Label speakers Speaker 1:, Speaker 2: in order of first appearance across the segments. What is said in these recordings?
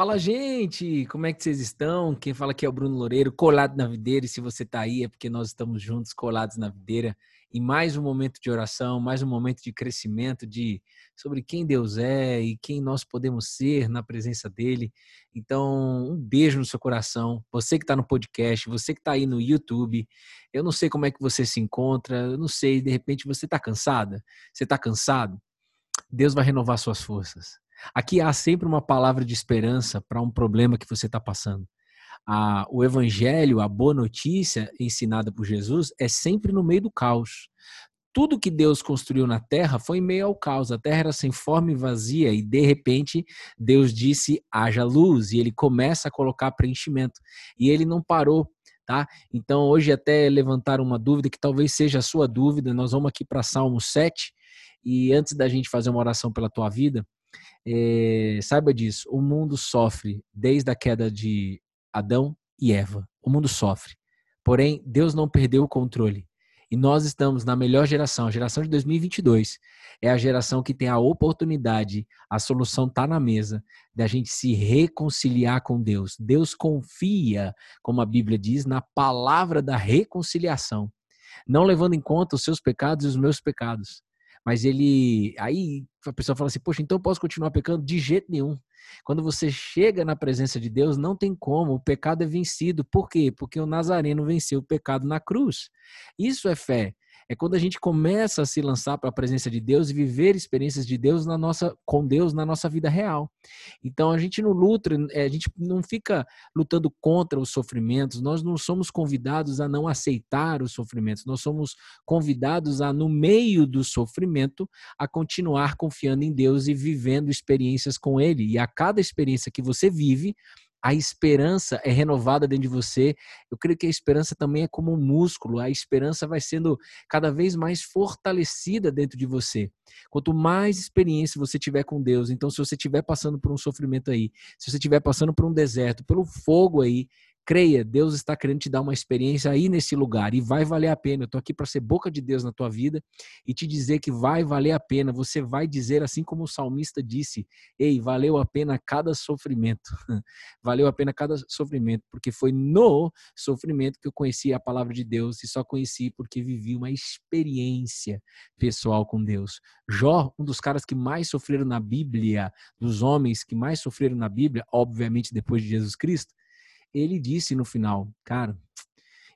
Speaker 1: Fala, gente! Como é que vocês estão? Quem fala aqui é o Bruno Loureiro, colado na videira. E se você está aí é porque nós estamos juntos, colados na videira. E mais um momento de oração, mais um momento de crescimento de sobre quem Deus é e quem nós podemos ser na presença dele. Então, um beijo no seu coração. Você que está no podcast, você que está aí no YouTube. Eu não sei como é que você se encontra, eu não sei, de repente você está cansada? Você está cansado? Deus vai renovar suas forças. Aqui há sempre uma palavra de esperança para um problema que você está passando. A, o evangelho, a boa notícia ensinada por Jesus é sempre no meio do caos. Tudo que Deus construiu na terra foi em meio ao caos. A terra era sem forma e vazia, e de repente Deus disse: haja luz, e ele começa a colocar preenchimento. E ele não parou. Tá? Então, hoje, até levantar uma dúvida que talvez seja a sua dúvida, nós vamos aqui para Salmo 7. E antes da gente fazer uma oração pela tua vida, é, saiba disso, o mundo sofre desde a queda de Adão e Eva. O mundo sofre. Porém, Deus não perdeu o controle. E nós estamos na melhor geração, a geração de 2022. É a geração que tem a oportunidade, a solução está na mesa, da gente se reconciliar com Deus. Deus confia, como a Bíblia diz, na palavra da reconciliação, não levando em conta os seus pecados e os meus pecados. Mas ele. Aí a pessoa fala assim: Poxa, então eu posso continuar pecando? De jeito nenhum. Quando você chega na presença de Deus, não tem como, o pecado é vencido. Por quê? Porque o Nazareno venceu o pecado na cruz. Isso é fé é quando a gente começa a se lançar para a presença de Deus e viver experiências de Deus na nossa, com Deus na nossa vida real. Então a gente não luta, é, a gente não fica lutando contra os sofrimentos, nós não somos convidados a não aceitar os sofrimentos, nós somos convidados a, no meio do sofrimento, a continuar confiando em Deus e vivendo experiências com Ele. E a cada experiência que você vive, a esperança é renovada dentro de você. Eu creio que a esperança também é como um músculo, a esperança vai sendo cada vez mais fortalecida dentro de você. Quanto mais experiência você tiver com Deus, então se você estiver passando por um sofrimento aí, se você estiver passando por um deserto, pelo fogo aí, Creia, Deus está querendo te dar uma experiência aí nesse lugar e vai valer a pena. Eu estou aqui para ser boca de Deus na tua vida e te dizer que vai valer a pena. Você vai dizer assim como o salmista disse: Ei, valeu a pena cada sofrimento. valeu a pena cada sofrimento, porque foi no sofrimento que eu conheci a palavra de Deus e só conheci porque vivi uma experiência pessoal com Deus. Jó, um dos caras que mais sofreram na Bíblia, dos homens que mais sofreram na Bíblia, obviamente depois de Jesus Cristo, ele disse no final, cara,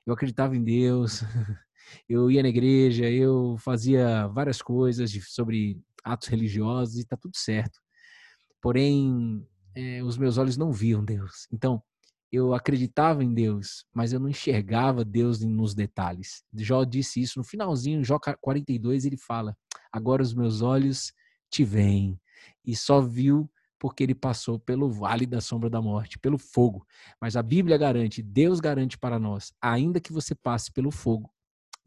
Speaker 1: eu acreditava em Deus, eu ia na igreja, eu fazia várias coisas de, sobre atos religiosos e tá tudo certo. Porém, é, os meus olhos não viam Deus. Então, eu acreditava em Deus, mas eu não enxergava Deus nos detalhes. Jó disse isso no finalzinho, Jó 42, ele fala: Agora os meus olhos te veem. E só viu porque ele passou pelo vale da sombra da morte, pelo fogo. Mas a Bíblia garante, Deus garante para nós, ainda que você passe pelo fogo,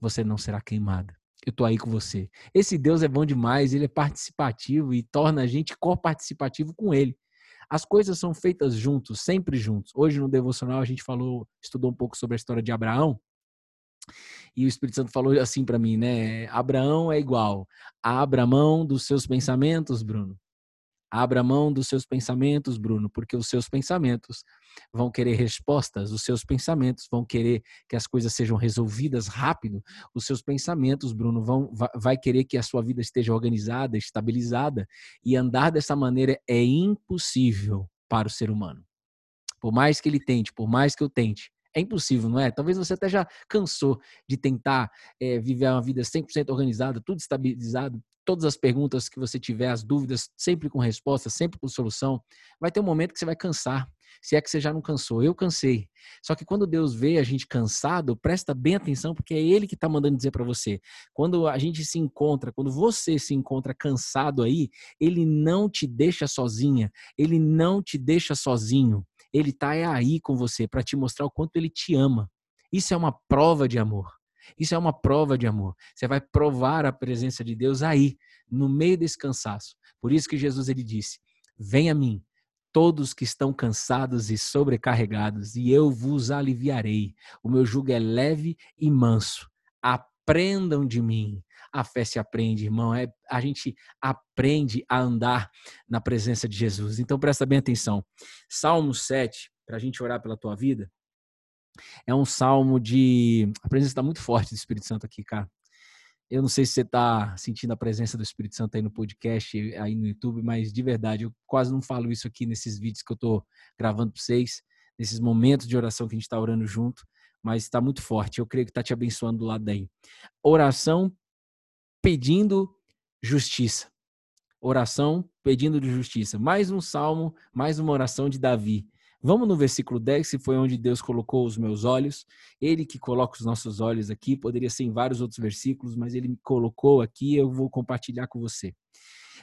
Speaker 1: você não será queimada. Eu estou aí com você. Esse Deus é bom demais, ele é participativo e torna a gente co-participativo com ele. As coisas são feitas juntos, sempre juntos. Hoje no devocional a gente falou, estudou um pouco sobre a história de Abraão. E o Espírito Santo falou assim para mim, né? Abraão é igual a Abramão dos seus pensamentos, Bruno. Abra mão dos seus pensamentos, Bruno, porque os seus pensamentos vão querer respostas, os seus pensamentos vão querer que as coisas sejam resolvidas rápido, os seus pensamentos, Bruno, vão vai querer que a sua vida esteja organizada, estabilizada, e andar dessa maneira é impossível para o ser humano. Por mais que ele tente, por mais que eu tente, é impossível, não é? Talvez você até já cansou de tentar é, viver uma vida 100% organizada, tudo estabilizado, todas as perguntas que você tiver, as dúvidas, sempre com resposta, sempre com solução. Vai ter um momento que você vai cansar, se é que você já não cansou. Eu cansei. Só que quando Deus vê a gente cansado, presta bem atenção, porque é Ele que está mandando dizer para você. Quando a gente se encontra, quando você se encontra cansado aí, Ele não te deixa sozinha, Ele não te deixa sozinho. Ele está aí com você para te mostrar o quanto Ele te ama. Isso é uma prova de amor. Isso é uma prova de amor. Você vai provar a presença de Deus aí, no meio desse cansaço. Por isso que Jesus ele disse: Venha a mim, todos que estão cansados e sobrecarregados, e eu vos aliviarei. O meu jugo é leve e manso. Aprendam de mim. A fé se aprende, irmão. É, a gente aprende a andar na presença de Jesus. Então presta bem atenção. Salmo 7, para a gente orar pela tua vida, é um salmo de. A presença está muito forte do Espírito Santo aqui, cara. Eu não sei se você está sentindo a presença do Espírito Santo aí no podcast, aí no YouTube, mas de verdade, eu quase não falo isso aqui nesses vídeos que eu estou gravando para vocês, nesses momentos de oração que a gente está orando junto, mas está muito forte. Eu creio que está te abençoando do lado daí. Oração pedindo justiça. Oração pedindo justiça. Mais um salmo, mais uma oração de Davi. Vamos no versículo 10, que foi onde Deus colocou os meus olhos. Ele que coloca os nossos olhos aqui, poderia ser em vários outros versículos, mas ele me colocou aqui, eu vou compartilhar com você.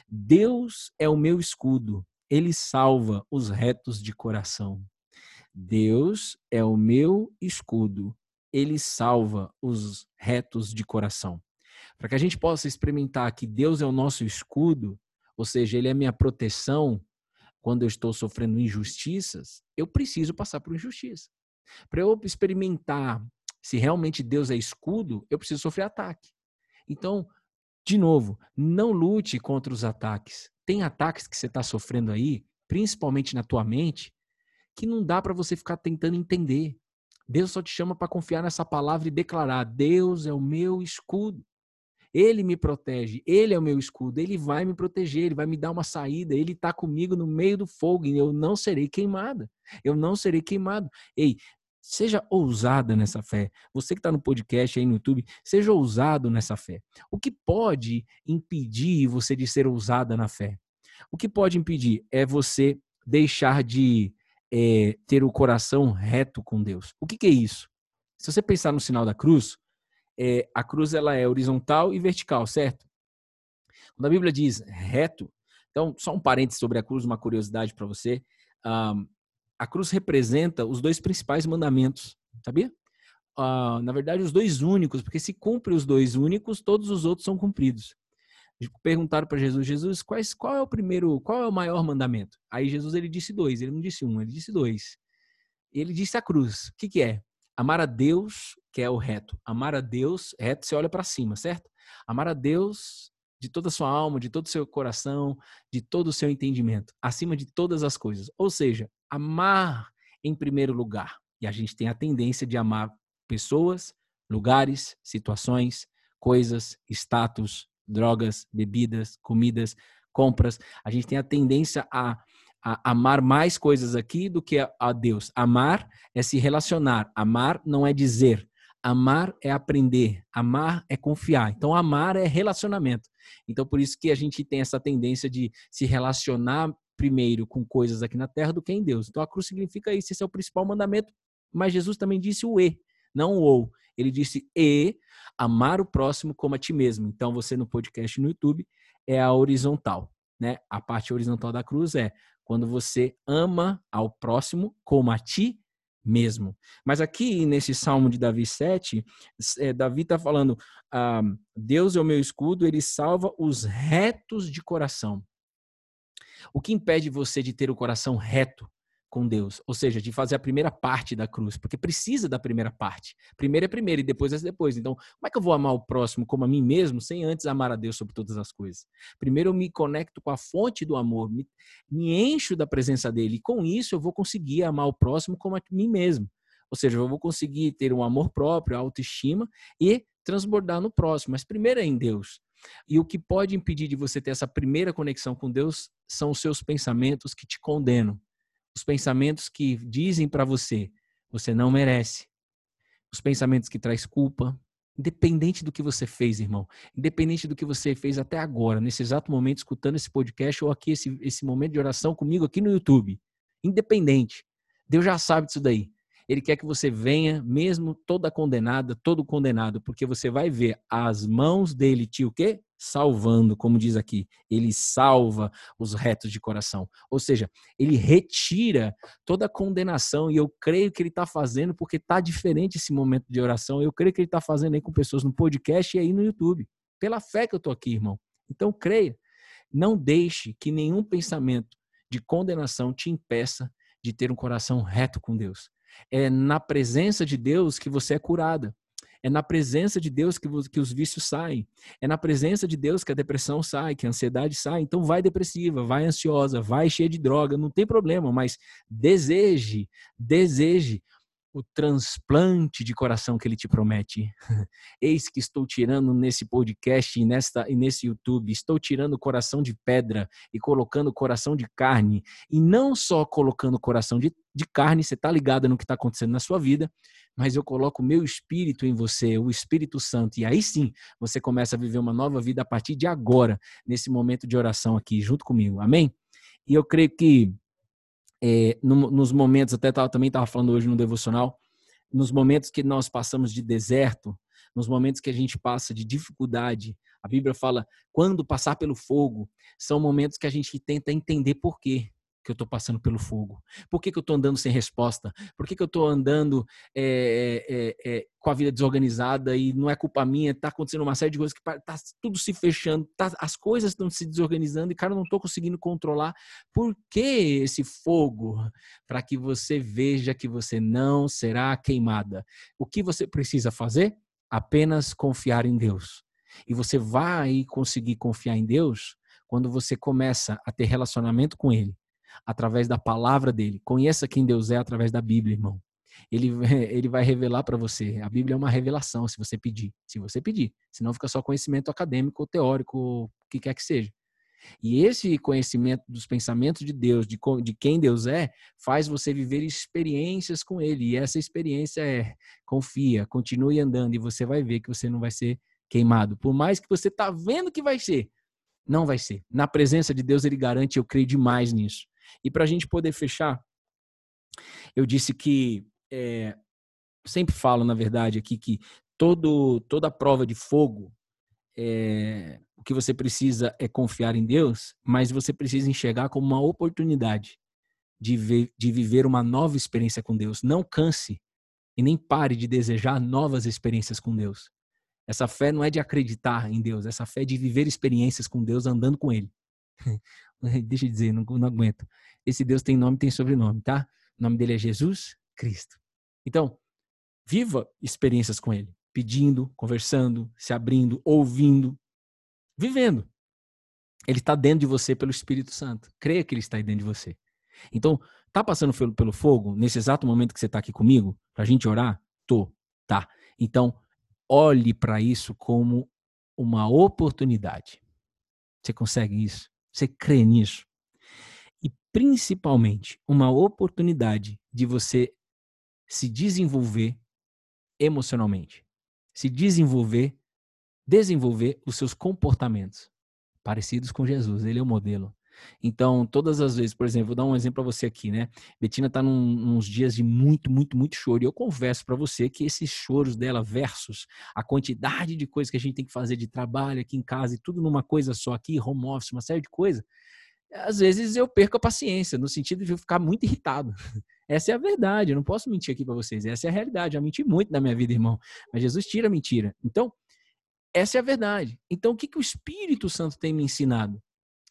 Speaker 1: Deus é o meu escudo, ele salva os retos de coração. Deus é o meu escudo, ele salva os retos de coração. Para que a gente possa experimentar que Deus é o nosso escudo, ou seja, ele é minha proteção, quando eu estou sofrendo injustiças, eu preciso passar por injustiça. Para eu experimentar se realmente Deus é escudo, eu preciso sofrer ataque. Então, de novo, não lute contra os ataques. Tem ataques que você está sofrendo aí, principalmente na tua mente, que não dá para você ficar tentando entender. Deus só te chama para confiar nessa palavra e declarar: Deus é o meu escudo. Ele me protege, ele é o meu escudo, ele vai me proteger, ele vai me dar uma saída, ele está comigo no meio do fogo e eu não serei queimada. Eu não serei queimado. Ei, seja ousada nessa fé. Você que está no podcast aí no YouTube, seja ousado nessa fé. O que pode impedir você de ser ousada na fé? O que pode impedir é você deixar de é, ter o coração reto com Deus. O que, que é isso? Se você pensar no sinal da cruz, é, a cruz ela é horizontal e vertical, certo? Quando a Bíblia diz reto, então só um parênteses sobre a cruz, uma curiosidade para você. Um, a cruz representa os dois principais mandamentos, sabia? Uh, na verdade, os dois únicos, porque se cumpre os dois únicos, todos os outros são cumpridos. Perguntaram para Jesus, Jesus, quais, qual é o primeiro, qual é o maior mandamento? Aí Jesus ele disse dois, ele não disse um, ele disse dois. Ele disse a cruz. O que, que é? Amar a Deus, que é o reto. Amar a Deus, reto, você olha para cima, certo? Amar a Deus de toda a sua alma, de todo o seu coração, de todo o seu entendimento, acima de todas as coisas. Ou seja, amar em primeiro lugar. E a gente tem a tendência de amar pessoas, lugares, situações, coisas, status, drogas, bebidas, comidas, compras. A gente tem a tendência a a amar mais coisas aqui do que a, a Deus. Amar é se relacionar. Amar não é dizer. Amar é aprender. Amar é confiar. Então, amar é relacionamento. Então, por isso que a gente tem essa tendência de se relacionar primeiro com coisas aqui na terra do que em Deus. Então, a cruz significa isso. Esse é o principal mandamento. Mas Jesus também disse o E, não o ou. Ele disse e, amar o próximo como a ti mesmo. Então, você no podcast no YouTube é a horizontal. Né? A parte horizontal da cruz é quando você ama ao próximo como a ti mesmo. Mas aqui nesse Salmo de Davi 7, é, Davi está falando: ah, Deus é o meu escudo, ele salva os retos de coração. O que impede você de ter o coração reto? Com Deus, ou seja, de fazer a primeira parte da cruz, porque precisa da primeira parte. Primeiro é primeiro e depois é depois. Então, como é que eu vou amar o próximo como a mim mesmo sem antes amar a Deus sobre todas as coisas? Primeiro eu me conecto com a fonte do amor, me, me encho da presença dele e com isso eu vou conseguir amar o próximo como a mim mesmo. Ou seja, eu vou conseguir ter um amor próprio, autoestima e transbordar no próximo, mas primeiro é em Deus. E o que pode impedir de você ter essa primeira conexão com Deus são os seus pensamentos que te condenam os pensamentos que dizem para você, você não merece. Os pensamentos que traz culpa, independente do que você fez, irmão, independente do que você fez até agora, nesse exato momento, escutando esse podcast ou aqui, esse, esse momento de oração comigo aqui no YouTube, independente, Deus já sabe disso daí. Ele quer que você venha, mesmo toda condenada, todo condenado, porque você vai ver as mãos dele te o quê? Salvando, como diz aqui. Ele salva os retos de coração. Ou seja, ele retira toda condenação. E eu creio que ele está fazendo porque está diferente esse momento de oração. Eu creio que ele está fazendo aí com pessoas no podcast e aí no YouTube. Pela fé que eu estou aqui, irmão. Então, creia. Não deixe que nenhum pensamento de condenação te impeça de ter um coração reto com Deus. É na presença de Deus que você é curada. É na presença de Deus que, que os vícios saem. É na presença de Deus que a depressão sai, que a ansiedade sai. Então vai depressiva, vai ansiosa, vai cheia de droga, não tem problema, mas deseje, deseje o transplante de coração que ele te promete. Eis que estou tirando nesse podcast e, nesta, e nesse YouTube, estou tirando coração de pedra e colocando coração de carne. E não só colocando coração de, de carne, você está ligado no que está acontecendo na sua vida, mas eu coloco o meu espírito em você, o Espírito Santo. E aí sim, você começa a viver uma nova vida a partir de agora, nesse momento de oração aqui, junto comigo. Amém? E eu creio que é, no, nos momentos, até tava, também estava falando hoje no devocional, nos momentos que nós passamos de deserto, nos momentos que a gente passa de dificuldade, a Bíblia fala, quando passar pelo fogo, são momentos que a gente tenta entender por quê que eu estou passando pelo fogo? Por que, que eu estou andando sem resposta? Por que, que eu estou andando é, é, é, com a vida desorganizada e não é culpa minha? Está acontecendo uma série de coisas que está tudo se fechando, tá, as coisas estão se desorganizando e, cara, eu não estou conseguindo controlar. Por que esse fogo? Para que você veja que você não será queimada. O que você precisa fazer? Apenas confiar em Deus. E você vai conseguir confiar em Deus quando você começa a ter relacionamento com Ele através da palavra dele. Conheça quem Deus é através da Bíblia, irmão. Ele, ele vai revelar para você. A Bíblia é uma revelação, se você pedir. Se você pedir. Senão fica só conhecimento acadêmico ou teórico, o que quer que seja. E esse conhecimento dos pensamentos de Deus, de, de quem Deus é, faz você viver experiências com Ele. E essa experiência é confia, continue andando e você vai ver que você não vai ser queimado. Por mais que você está vendo que vai ser, não vai ser. Na presença de Deus, Ele garante, eu creio demais nisso. E para a gente poder fechar, eu disse que é, sempre falo, na verdade, aqui que todo, toda prova de fogo, é, o que você precisa é confiar em Deus, mas você precisa enxergar como uma oportunidade de, ver, de viver uma nova experiência com Deus. Não canse e nem pare de desejar novas experiências com Deus. Essa fé não é de acreditar em Deus, essa fé é de viver experiências com Deus andando com Ele. Deixa eu dizer, não, não aguento. Esse Deus tem nome, tem sobrenome, tá? O nome dele é Jesus Cristo. Então, viva experiências com ele, pedindo, conversando, se abrindo, ouvindo, vivendo. Ele está dentro de você pelo Espírito Santo. Creia que ele está aí dentro de você. Então, tá passando pelo, pelo fogo nesse exato momento que você está aqui comigo, para a gente orar? Tô, tá. Então, olhe para isso como uma oportunidade. Você consegue isso? Você crê nisso? E principalmente uma oportunidade de você se desenvolver emocionalmente, se desenvolver, desenvolver os seus comportamentos parecidos com Jesus. Ele é o modelo. Então, todas as vezes, por exemplo, vou dar um exemplo para você aqui, né? Betina tá num, uns dias de muito, muito, muito choro. E eu converso para você que esses choros dela versus a quantidade de coisas que a gente tem que fazer de trabalho aqui em casa e tudo numa coisa só aqui, home office, uma série de coisas, às vezes eu perco a paciência, no sentido de eu ficar muito irritado. Essa é a verdade, eu não posso mentir aqui para vocês. Essa é a realidade. Eu menti muito na minha vida, irmão. Mas Jesus tira a mentira. Então, essa é a verdade. Então, o que, que o Espírito Santo tem me ensinado?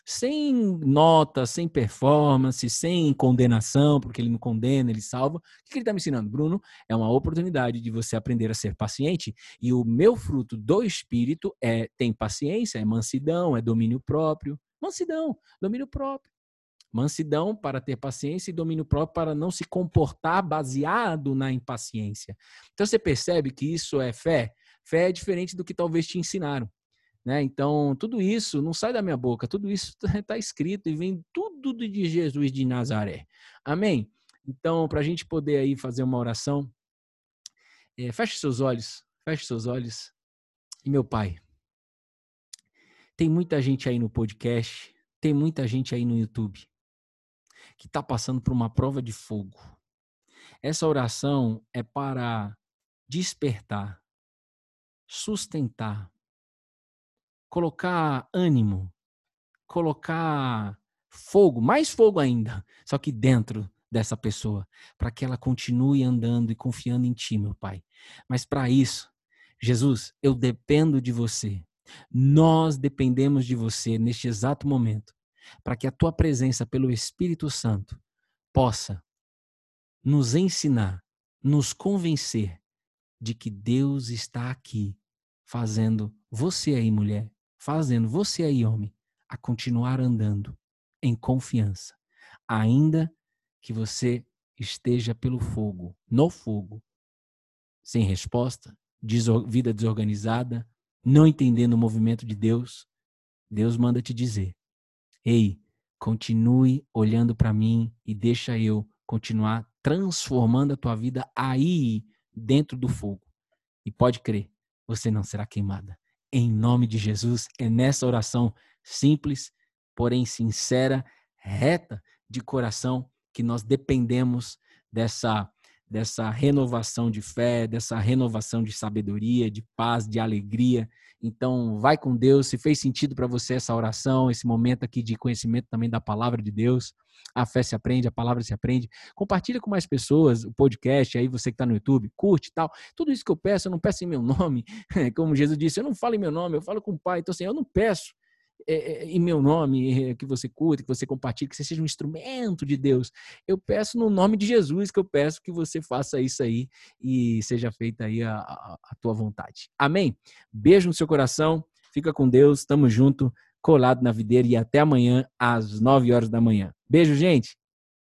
Speaker 1: Sem nota, sem performance, sem condenação, porque ele não condena, ele salva. O que, ele está me ensinando? Bruno, é uma oportunidade de você aprender a ser paciente. E o meu fruto do Espírito é tem paciência, é mansidão, é domínio próprio. Mansidão, domínio próprio. Mansidão para ter paciência e domínio próprio para não se comportar baseado na impaciência. Então você percebe que isso é fé? Fé é diferente do que talvez te ensinaram. Né? Então, tudo isso não sai da minha boca, tudo isso está escrito e vem tudo de Jesus de Nazaré. Amém? Então, para a gente poder aí fazer uma oração, é, feche seus olhos, feche seus olhos. E meu Pai, tem muita gente aí no podcast, tem muita gente aí no YouTube que está passando por uma prova de fogo. Essa oração é para despertar, sustentar, colocar ânimo, colocar fogo, mais fogo ainda, só que dentro dessa pessoa, para que ela continue andando e confiando em ti, meu Pai. Mas para isso, Jesus, eu dependo de você. Nós dependemos de você neste exato momento, para que a tua presença pelo Espírito Santo possa nos ensinar, nos convencer de que Deus está aqui fazendo você aí, mulher, fazendo você aí, homem, a continuar andando em confiança, ainda que você esteja pelo fogo, no fogo, sem resposta, vida desorganizada, não entendendo o movimento de Deus, Deus manda te dizer: ei, continue olhando para mim e deixa eu continuar transformando a tua vida aí dentro do fogo. E pode crer, você não será queimada. Em nome de Jesus, é nessa oração simples, porém sincera, reta de coração que nós dependemos dessa dessa renovação de fé, dessa renovação de sabedoria, de paz, de alegria. Então, vai com Deus. Se fez sentido para você essa oração, esse momento aqui de conhecimento também da palavra de Deus, a fé se aprende, a palavra se aprende. Compartilha com mais pessoas o podcast, aí você que está no YouTube, curte e tal. Tudo isso que eu peço, eu não peço em meu nome. Como Jesus disse, eu não falo em meu nome, eu falo com o Pai. Então, assim, eu não peço é, é, em meu nome, é, que você curta, que você compartilhe, que você seja um instrumento de Deus. Eu peço no nome de Jesus que eu peço que você faça isso aí e seja feita aí a, a, a tua vontade. Amém? Beijo no seu coração, fica com Deus, tamo junto, colado na videira e até amanhã às 9 horas da manhã. Beijo, gente!